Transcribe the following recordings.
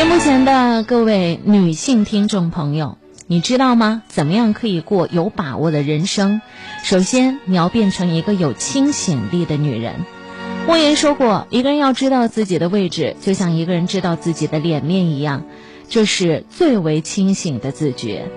屏幕前的各位女性听众朋友，你知道吗？怎么样可以过有把握的人生？首先，你要变成一个有清醒力的女人。莫言说过，一个人要知道自己的位置，就像一个人知道自己的脸面一样，这是最为清醒的自觉。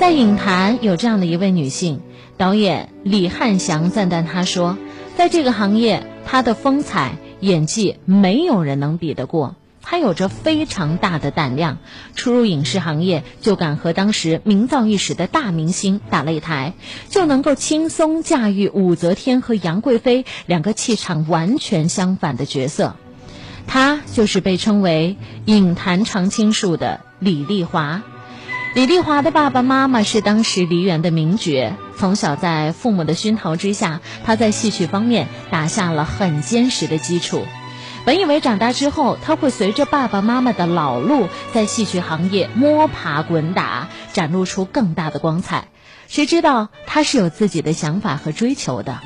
在影坛有这样的一位女性导演李汉祥赞叹她说，在这个行业，她的风采、演技没有人能比得过。他有着非常大的胆量，初入影视行业就敢和当时名噪一时的大明星打擂台，就能够轻松驾驭武则天和杨贵妃两个气场完全相反的角色。她就是被称为影坛常青树的李丽华。李丽华的爸爸妈妈是当时梨园的名角，从小在父母的熏陶之下，她在戏曲方面打下了很坚实的基础。本以为长大之后，他会随着爸爸妈妈的老路，在戏曲行业摸爬滚打，展露出更大的光彩。谁知道他是有自己的想法和追求的。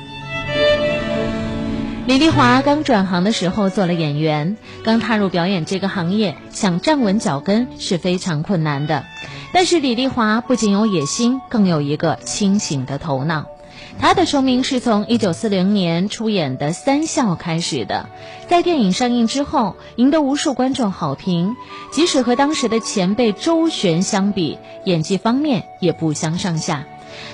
李丽华刚转行的时候做了演员，刚踏入表演这个行业，想站稳脚跟是非常困难的。但是李丽华不仅有野心，更有一个清醒的头脑。他的成名是从一九四零年出演的《三笑》开始的，在电影上映之后，赢得无数观众好评。即使和当时的前辈周璇相比，演技方面也不相上下。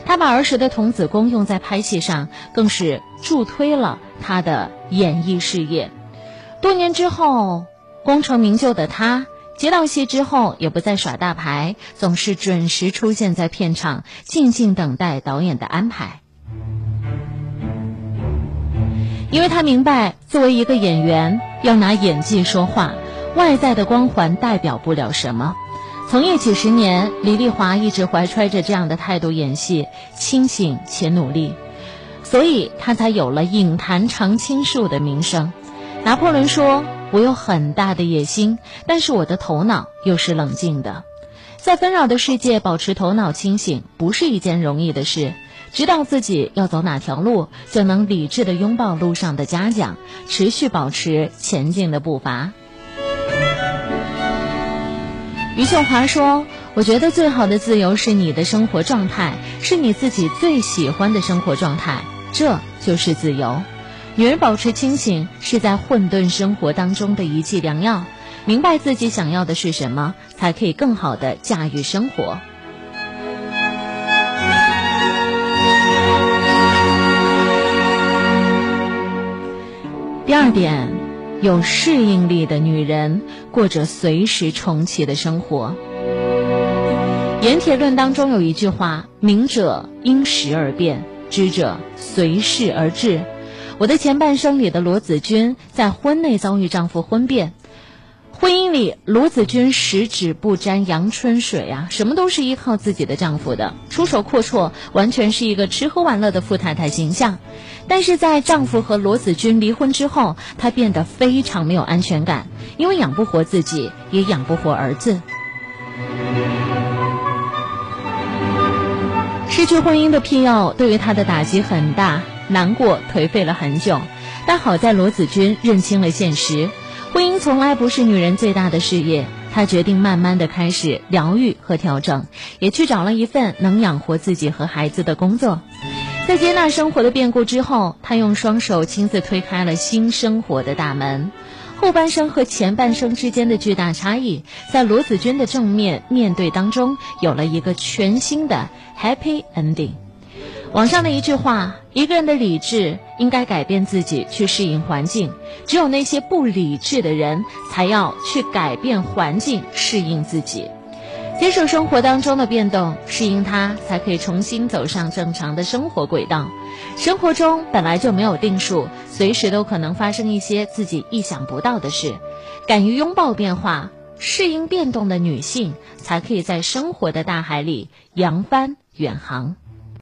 他把儿时的童子功用在拍戏上，更是助推了他的演艺事业。多年之后，功成名就的他，接到戏之后也不再耍大牌，总是准时出现在片场，静静等待导演的安排。因为他明白，作为一个演员，要拿演技说话，外在的光环代表不了什么。从业几十年，李丽华一直怀揣着这样的态度演戏，清醒且努力，所以他才有了影坛常青树的名声。拿破仑说：“我有很大的野心，但是我的头脑又是冷静的。在纷扰的世界，保持头脑清醒不是一件容易的事。”知道自己要走哪条路，就能理智的拥抱路上的嘉奖，持续保持前进的步伐。余秀华说：“我觉得最好的自由是你的生活状态，是你自己最喜欢的生活状态，这就是自由。女人保持清醒，是在混沌生活当中的一剂良药。明白自己想要的是什么，才可以更好的驾驭生活。”二点，有适应力的女人过着随时重启的生活。盐铁论当中有一句话：“明者因时而变，知者随事而至。”我的前半生里的罗子君在婚内遭遇丈夫婚变。婚姻里，罗子君十指不沾阳春水啊，什么都是依靠自己的丈夫的，出手阔绰，完全是一个吃喝玩乐的富太太形象。但是在丈夫和罗子君离婚之后，她变得非常没有安全感，因为养不活自己，也养不活儿子。失去婚姻的庇佑，对于她的打击很大，难过颓废了很久。但好在罗子君认清了现实。婚姻从来不是女人最大的事业，她决定慢慢的开始疗愈和调整，也去找了一份能养活自己和孩子的工作。在接纳生活的变故之后，她用双手亲自推开了新生活的大门。后半生和前半生之间的巨大差异，在罗子君的正面面对当中，有了一个全新的 happy ending。网上的一句话：一个人的理智应该改变自己去适应环境，只有那些不理智的人才要去改变环境适应自己，接受生活当中的变动，适应它，才可以重新走上正常的生活轨道。生活中本来就没有定数，随时都可能发生一些自己意想不到的事。敢于拥抱变化、适应变动的女性，才可以在生活的大海里扬帆远航。